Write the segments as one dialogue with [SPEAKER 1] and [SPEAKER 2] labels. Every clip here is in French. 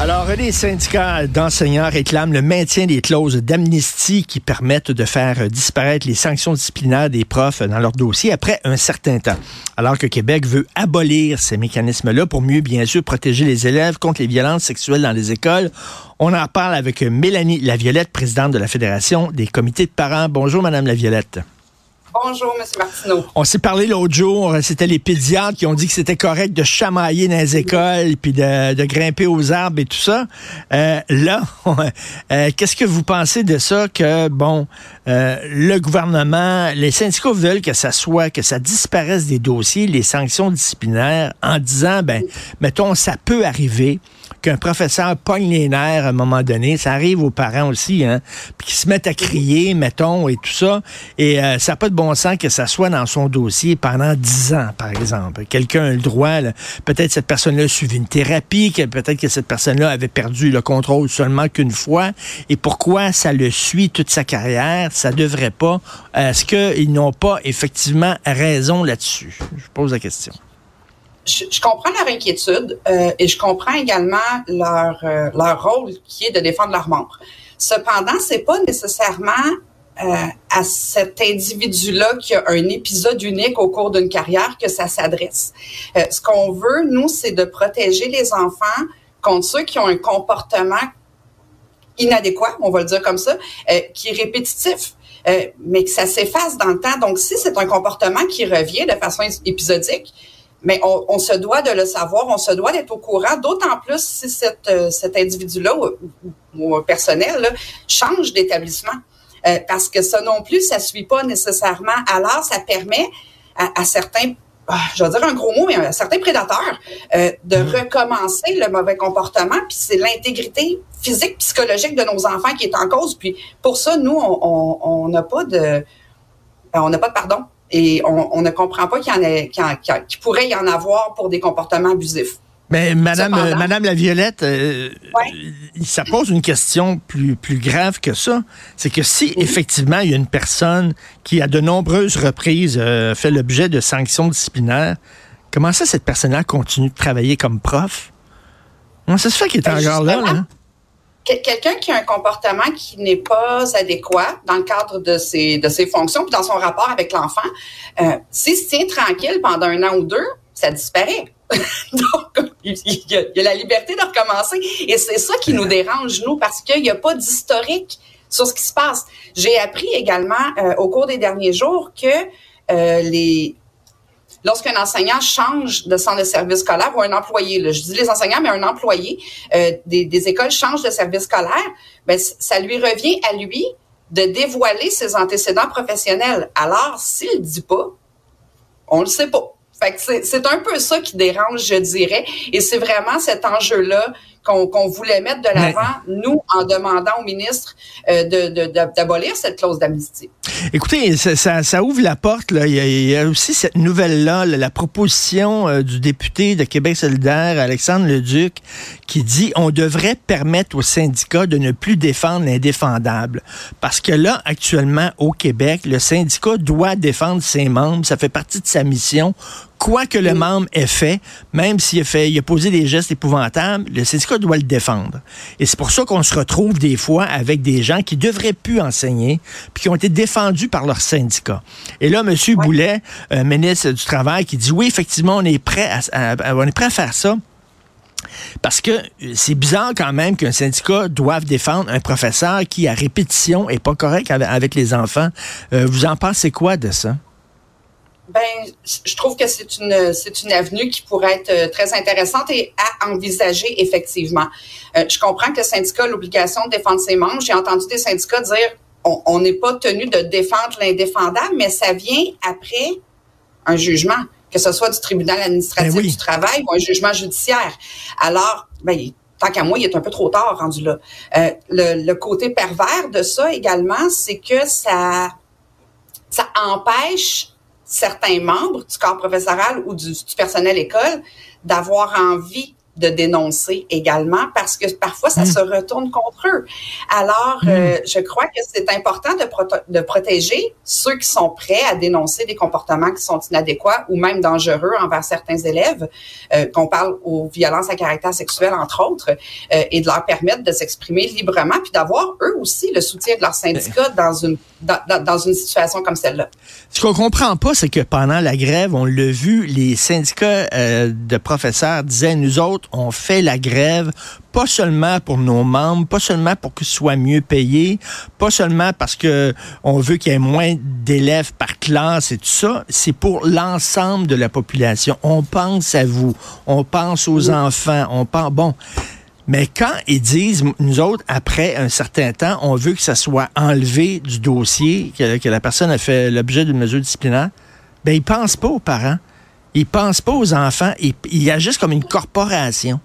[SPEAKER 1] Alors, les syndicats d'enseignants réclament le maintien des clauses d'amnistie qui permettent de faire disparaître les sanctions disciplinaires des profs dans leur dossier après un certain temps. Alors que Québec veut abolir ces mécanismes-là pour mieux, bien sûr, protéger les élèves contre les violences sexuelles dans les écoles. On en parle avec Mélanie Laviolette, présidente de la Fédération des comités de parents. Bonjour, Madame Laviolette.
[SPEAKER 2] Bonjour, M. Martineau.
[SPEAKER 1] On s'est parlé l'autre jour, c'était les pédiatres qui ont dit que c'était correct de chamailler dans les écoles puis de, grimper aux arbres et tout ça. Euh, là, euh, qu'est-ce que vous pensez de ça que, bon, euh, le gouvernement, les syndicats veulent que ça soit, que ça disparaisse des dossiers, les sanctions disciplinaires, en disant, ben, mettons, ça peut arriver qu'un professeur pogne les nerfs à un moment donné. Ça arrive aux parents aussi, hein, puis qu'ils se mettent à crier, mettons, et tout ça. Et euh, ça n'a pas de bon sens que ça soit dans son dossier pendant dix ans, par exemple. Quelqu'un a le droit, peut-être cette personne-là a suivi une thérapie, peut-être que cette personne-là avait perdu le contrôle seulement qu'une fois. Et pourquoi ça le suit toute sa carrière? Ça devrait pas? Est-ce qu'ils n'ont pas effectivement raison là-dessus? Je pose la question
[SPEAKER 2] je, comprends leur inquiétude euh, et je comprends également leur, euh, leur rôle qui est de défendre leurs membres. Cependant, c'est pas nécessairement euh, à cet individu-là qui a un épisode unique au cours d'une carrière que ça s'adresse. ce qu'on veut, nous, c'est de protéger les enfants contre ceux qui ont un comportement inadéquat, on va le dire comme ça, qui est répétitif. mais que ça s'efface dans le temps. Donc, si c'est un comportement qui revient de façon épisodique, mais on, se doit de le savoir, on se doit d'être au courant, d'autant plus si cette, euh, cet individu-là ou, ou, un personnel là, change d'établissement. Euh, parce que ça non plus, ça suit pas nécessairement. Alors, ça permet à, certains, ah, je vais dire un gros mot, mais à certains prédateurs euh, de mmh. recommencer le mauvais comportement. Puis c'est l'intégrité physique, psychologique de nos enfants qui est en cause. Puis pour ça, nous, on n'a pas de, on n'a pas de pardon et on, ne comprend pas qu'il y pourrait y en avoir pour des comportements abusifs.
[SPEAKER 1] Mais Madame, euh, Madame la Violette, euh, ça pose une question plus, plus grave que ça. C'est que si effectivement il y a une personne qui à de nombreuses reprises euh, fait l'objet de sanctions disciplinaires, comment ça cette personne-là continue de travailler comme prof? Comment ça se fait qu'il est ben, encore là? là?
[SPEAKER 2] Quelqu'un qui a un comportement qui n'est pas adéquat dans le cadre de ses, de ses fonctions puis dans son rapport avec l'enfant, euh, s'il se tient tranquille pendant un an ou deux, ça disparaît. Donc, il y, a, la liberté de recommencer. Et c'est ça qui nous dérange, nous, parce qu'il n'y a pas d'historique sur ce qui se passe. J'ai appris également euh, au cours des derniers jours que euh, les, lorsqu'un enseignant change de centre de service scolaire ou un employé, je dis les enseignants, mais un employé euh, des, écoles change de service scolaire, ben, ça lui revient à lui de dévoiler ses antécédents professionnels. Alors, s'il ne dit pas, on le sait pas. Fait c'est un peu ça qui dérange, je dirais. Et c'est vraiment cet enjeu-là qu'on voulait mettre de l'avant, nous, en demandant au ministre euh, d'abolir cette clause d'amnistie.
[SPEAKER 1] Écoutez, ça, ça, ouvre la porte. Là. Il, y a, aussi cette nouvelle-là, la proposition euh, du député de Québec solidaire, Alexandre Leduc, qui dit on devrait permettre aux syndicats de ne plus défendre l'indéfendable. Parce que là, actuellement, au Québec, le syndicat doit défendre ses membres. Ça fait partie de sa mission quoi que le membre ait fait, même s'il a fait, il a posé des gestes épouvantables, le syndicat doit le défendre. Et c'est pour ça qu'on se retrouve des fois avec des gens qui devraient plus enseigner, puis qui ont été défendus par leur syndicat. Et là, M. Boulet, euh, ministre du Travail, qui dit oui, effectivement, on est prêt à, on est prêt à faire ça. Parce que euh, c'est bizarre quand même qu'un syndicat doive défendre un professeur qui, à répétition, est pas correct avec, les enfants. Euh, vous en pensez quoi de ça?
[SPEAKER 2] Ben, je trouve que c'est une c'est une avenue qui pourrait être euh, très intéressante et à envisager effectivement. Euh, je comprends que le syndicat a l'obligation de défendre ses membres. J'ai entendu des syndicats dire on n'est pas tenu de défendre l'indéfendable, mais ça vient après un jugement, que ce soit du tribunal administratif
[SPEAKER 1] Ben oui.
[SPEAKER 2] du travail ou un jugement judiciaire. Alors, ben, tant qu'à moi, il est un peu trop tard rendu là. Euh, le, le côté pervers de ça également, c'est que ça ça empêche certains membres du corps professoral ou du, personnel école d'avoir envie de dénoncer également parce que parfois ça
[SPEAKER 1] Mm.
[SPEAKER 2] se retourne contre eux. Alors, euh, je crois que c'est important de, proto- de protéger ceux qui sont prêts à dénoncer des comportements qui sont inadéquats ou même dangereux envers certains élèves, euh, qu'on parle aux violences à caractère sexuel entre autres, euh, et de leur permettre de s'exprimer librement puis d'avoir eux aussi le soutien de leur syndicat dans une dans, dans- dans une situation comme celle-là.
[SPEAKER 1] Ce qu'on comprend pas, c'est que pendant la grève, on l'a vu, les syndicats euh, de professeurs disaient, nous autres, on fait la grève pas seulement pour nos membres, pas seulement pour qu'ils soient mieux payés, pas seulement parce que on veut qu'il y ait moins d'élèves par classe et tout ça, c'est pour l'ensemble de la population. On pense à vous, on pense aux enfants, on pense, bon, mais quand ils disent, nous autres, après un certain temps, on veut que ça soit enlevé du dossier, que, que la personne a fait l'objet d'une mesure disciplinaire, ben ils pensent pas aux parents. Ils pensent pas aux enfants. Ils, ils agissent comme une corporation.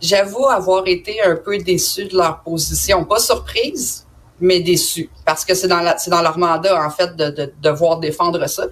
[SPEAKER 2] J'avoue avoir été un peu déçue de leur position. Pas surprise, mais déçue. Parce que c'est dans, leur mandat, en fait, de, de, devoir défendre ça.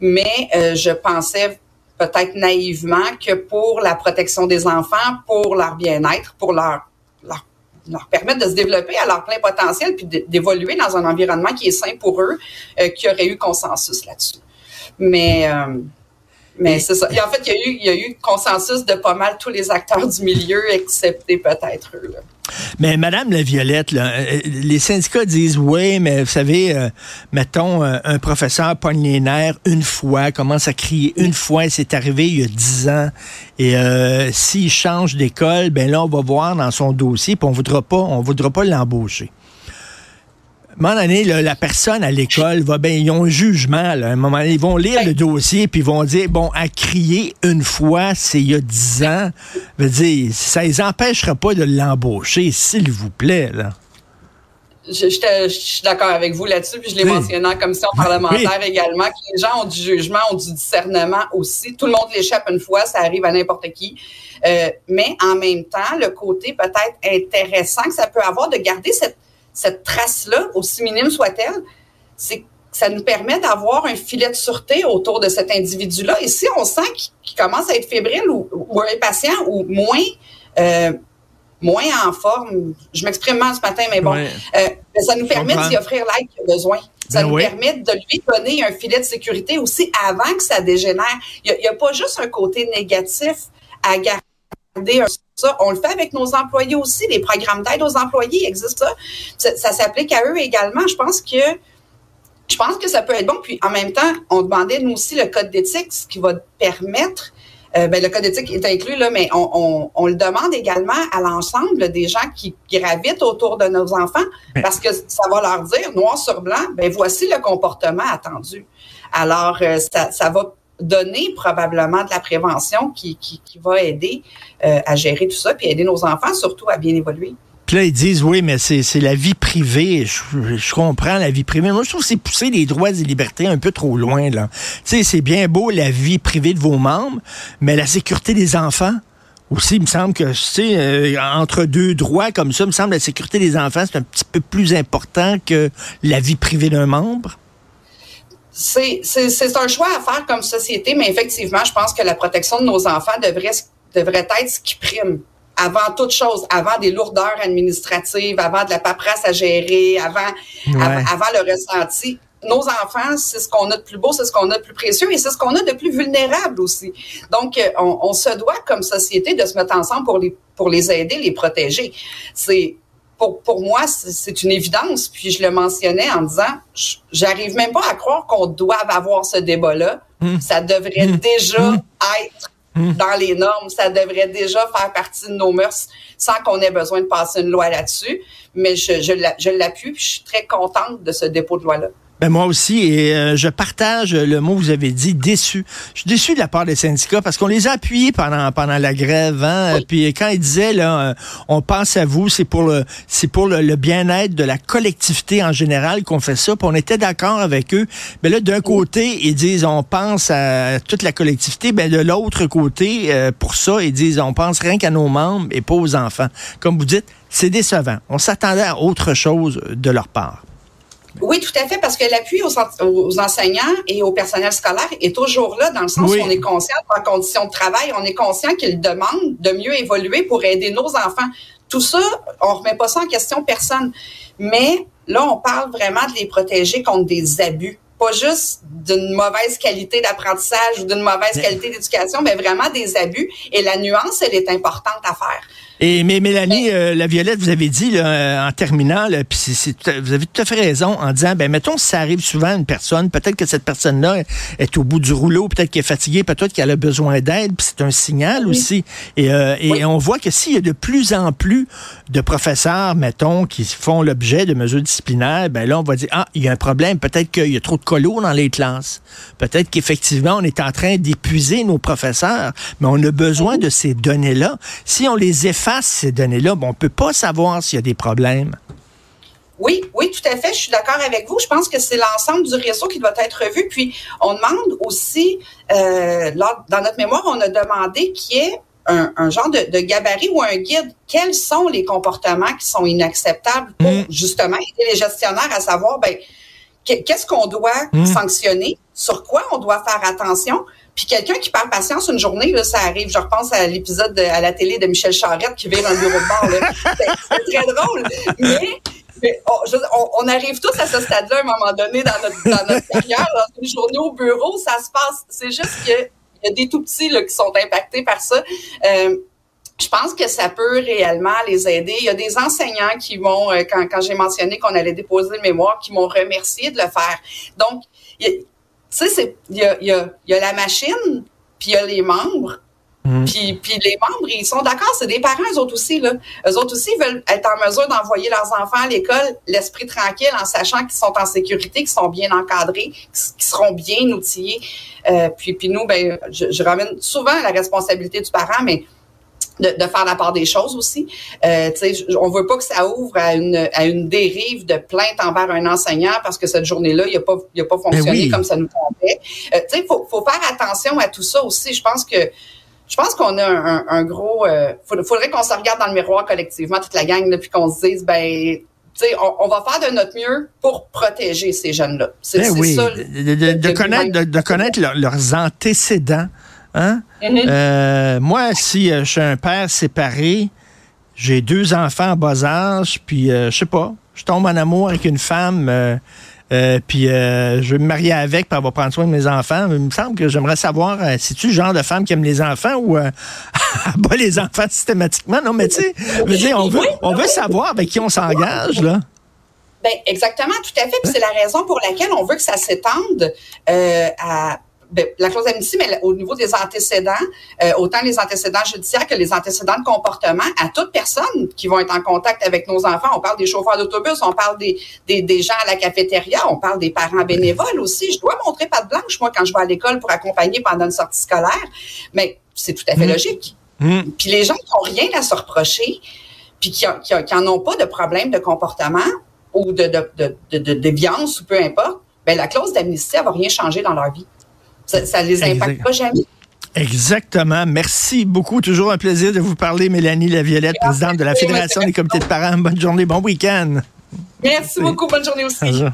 [SPEAKER 2] Mais euh, je pensais peut-être naïvement que pour la protection des enfants, pour leur bien-être, pour leur, leur, permettre de se développer à leur plein potentiel, puis d'évoluer dans un environnement qui est sain pour eux, euh, qu'il y aurait eu consensus là-dessus. Mais... Euh, mais c'est ça. Et en fait, il y, a eu, il y a eu consensus de pas mal tous les acteurs du milieu, excepté peut-être eux. Là.
[SPEAKER 1] Mais Madame la Violette, là, euh, les syndicats disent oui, mais vous savez, euh, mettons euh, un professeur pogne les nerfs une fois, commence à crier une fois, c'est arrivé il y a dix ans. Et euh, s'il change d'école, ben là on va voir dans son dossier, puis on voudra pas, on voudra pas l'embaucher. À un moment donné, là, la personne à l'école va ben ils ont un jugement. Là. À un moment donné, ils vont lire le dossier puis ils vont dire bon, à crier une fois, c'est il y a dix ans. Veut dire, ça les empêchera pas de l'embaucher, s'il vous plaît. Là.
[SPEAKER 2] Je, je, te- je suis d'accord avec vous là-dessus, puis je l'ai
[SPEAKER 1] Oui.
[SPEAKER 2] mentionné en commission parlementaire également, que les gens ont du jugement, ont du discernement aussi. Tout le monde l'échappe une fois, ça arrive à n'importe qui. Euh, mais en même temps, le côté peut-être intéressant que ça peut avoir de garder cette, cette trace-là, aussi minime soit-elle, c'est que ça nous permet d'avoir un filet de sûreté autour de cet individu-là. Et si on sent qu'il commence à être fébrile ou, ou impatient ou moins... euh, moins en forme. Je m'exprime mal ce matin, mais bon,
[SPEAKER 1] Ouais.
[SPEAKER 2] euh, ben, ça nous permet d'y offrir l'aide qu'il a besoin. Ça
[SPEAKER 1] Ben
[SPEAKER 2] nous
[SPEAKER 1] oui.
[SPEAKER 2] permet de lui donner un filet de sécurité aussi avant que ça dégénère. Il n'y a, pas juste un côté négatif à garder un- ça. On le fait avec nos employés aussi. Les programmes d'aide aux employés existent ça. Ça, ça s'applique à eux également. Je pense que je pense que ça peut être bon. Puis en même temps, on demandait nous aussi le code d'éthique, ce qui va permettre. euh, ben, le code d'éthique est inclus là, mais on, on, on le demande également à l'ensemble des gens qui gravitent autour de nos enfants, parce que ça va leur dire noir sur blanc, ben voici le comportement attendu. Alors euh, ça, ça va donner probablement de la prévention qui, qui, va aider euh, à gérer tout ça, puis aider nos enfants surtout à bien évoluer.
[SPEAKER 1] Puis là, ils disent, oui, mais c'est la vie privée. Je, je comprends la vie privée. Moi, je trouve que c'est pousser les droits et libertés un peu trop loin. là. Tu sais, c'est bien beau la vie privée de vos membres, mais la sécurité des enfants, aussi, il me semble que, tu sais, euh, entre deux droits comme ça, il me semble que la sécurité des enfants, c'est un petit peu plus important que la vie privée d'un membre.
[SPEAKER 2] C'est c'est- c'est un choix à faire comme société, mais effectivement, je pense que la protection de nos enfants devrait, devrait être ce qui prime. Avant toute chose, avant des lourdeurs administratives, avant de la paperasse à gérer, avant,
[SPEAKER 1] Ouais.
[SPEAKER 2] avant, avant le ressenti. Nos enfants, c'est ce qu'on a de plus beau, c'est ce qu'on a de plus précieux et c'est ce qu'on a de plus vulnérable aussi. Donc, euh, on, on se doit comme société de se mettre ensemble pour les, pour les aider, les protéger. C'est pour, pour moi, c'est une évidence. Puis je le mentionnais en disant, j'arrive même pas à croire qu'on doive avoir ce débat-là. Ça devrait déjà être dans les normes. Ça devrait déjà faire partie de nos mœurs sans qu'on ait besoin de passer une loi là-dessus. Mais je, je l'appuie puis je suis très contente de ce dépôt de loi-là.
[SPEAKER 1] Ben moi aussi, et euh, je partage le mot que vous avez dit, déçu. Je suis déçu de la part des syndicats parce qu'on les a appuyés pendant pendant la grève. Hein? Puis quand ils disaient là, euh, on pense à vous, c'est pour le c'est pour le, bien-être de la collectivité en général qu'on fait ça. Puis on était d'accord avec eux. Mais là, d'un côté, ils disent on pense à toute la collectivité. Ben de l'autre côté, euh, pour ça, ils disent on pense rien qu'à nos membres et pas aux enfants. Comme vous dites, c'est décevant. On s'attendait à autre chose de leur part.
[SPEAKER 2] Oui, tout à fait, parce que l'appui aux, enseignants et au personnel scolaire est toujours là, dans le sens où on est conscient en conditions de travail, on est conscient qu'ils demandent de mieux évoluer pour aider nos enfants. Tout ça, on remet pas ça en question personne. Mais là, on parle vraiment de les protéger contre des abus pas juste d'une mauvaise qualité d'apprentissage ou d'une mauvaise qualité d'éducation, mais vraiment des abus. Et la nuance, elle est importante à faire.
[SPEAKER 1] Et mais Mélanie, euh, la Violette, vous avez dit là, en terminant, puis vous avez tout à fait raison en disant, ben mettons ça arrive souvent à une personne, peut-être que cette personne-là est au bout du rouleau, peut-être qu'elle est fatiguée, peut-être qu'elle a besoin d'aide, puis c'est un signal aussi. Et, euh, et on voit que s'il y a de plus en plus de professeurs, mettons, qui font l'objet de mesures disciplinaires, ben là on va dire, ah, il y a un problème, peut-être qu'il y a trop de colo dans les classes, peut-être qu'effectivement on est en train d'épuiser nos professeurs, mais on a besoin de ces données-là. Si on les efface ces données-là, on ne peut pas savoir s'il y a des problèmes.
[SPEAKER 2] Oui, oui, tout à fait. Je suis d'accord avec vous. Je pense que c'est l'ensemble du réseau qui doit être revu. Puis, on demande aussi, euh, dans notre mémoire, on a demandé qu'il y ait un, genre de, gabarit ou un guide. Quels sont les comportements qui sont inacceptables pour mm. justement aider les gestionnaires à savoir, ben, qu'est-ce qu'on doit mm. sanctionner, sur quoi on doit faire attention, puis quelqu'un qui perd patience une journée, là, ça arrive. Je repense à l'épisode à la télé de Michel Charette qui vire un bureau de bord. C'est très drôle. Mais, on, arrive tous à ce stade-là à un moment donné dans notre, dans notre carrière. Dans une journée au bureau, ça se passe. C'est juste qu'il y a des tout petits là, qui sont impactés par ça. Euh, je pense que ça peut réellement les aider. Il y a des enseignants qui vont, euh, quand, quand j'ai mentionné qu'on allait déposer le mémoire, qui m'ont remercié de le faire. Donc, il tu sais, il y a, y, a, y a la machine, puis il y a les membres. Mhm. Puis, puis les membres, ils sont d'accord, c'est des parents, eux autres aussi. Là. Eux autres aussi veulent être en mesure d'envoyer leurs enfants à l'école, l'esprit tranquille, en sachant qu'ils sont en sécurité, qu'ils sont bien encadrés, qu'ils seront bien outillés. Euh, puis, puis nous, ben, je, je ramène souvent la responsabilité du parent, mais de, de, faire la part des choses aussi. Euh, on veut pas que ça ouvre à une, à une dérive de plainte envers un enseignant parce que cette journée-là, il n'a pas, il a pas ben fonctionné comme ça nous tombait. Euh, il faut, faut faire attention à tout ça aussi. Je pense que je pense qu'on a un, un, gros... Euh, faudrait qu'on se regarde dans le miroir collectivement, toute la gang, depuis qu'on se dise, ben, on, on, va faire de notre mieux pour protéger ces jeunes-là.
[SPEAKER 1] C'est ben oui. ça. De, de, connaître, de, connaître leurs antécédents. Hein? Mm-hmm. Euh, moi, si euh, je suis un père séparé, j'ai deux enfants en bas âge, puis euh, je sais pas, je tombe en amour avec une femme, puis je vais me marier avec, puis elle va prendre soin de mes enfants. Il me semble que j'aimerais savoir si tu le genre de femme qui aime les enfants ou pas les enfants systématiquement? Non, mais tu sais, on veut, on veut savoir avec qui on s'engage, là.
[SPEAKER 2] Ben, exactement, tout à fait. Puis c'est la raison pour laquelle on veut que ça s'étende à ben, la clause d'amnistie, mais au niveau des antécédents, euh, autant les antécédents judiciaires que les antécédents de comportement, à toute personne qui vont être en contact avec nos enfants. On parle des chauffeurs d'autobus, on parle des, des, des, gens à la cafétéria, on parle des parents bénévoles aussi. Je dois montrer pas de blanche, moi, quand je vais à l'école pour accompagner pendant une sortie scolaire. Mais c'est tout à fait mmh. logique. Mmh. Puis les gens qui n'ont rien à se reprocher, puis qui n'en ont pas de problème de comportement ou de, de, de, de, de déviance ou peu importe, ben la clause d'amnistie, elle va rien changer dans leur vie. Ça, ne les impacte pas jamais.
[SPEAKER 1] Exactement. Merci beaucoup. Toujours un plaisir de vous parler, Mélanie Laviolette, présidente de la Fédération des comités de parents. Bonne journée, bon week-end.
[SPEAKER 2] Merci beaucoup. Bonne journée aussi.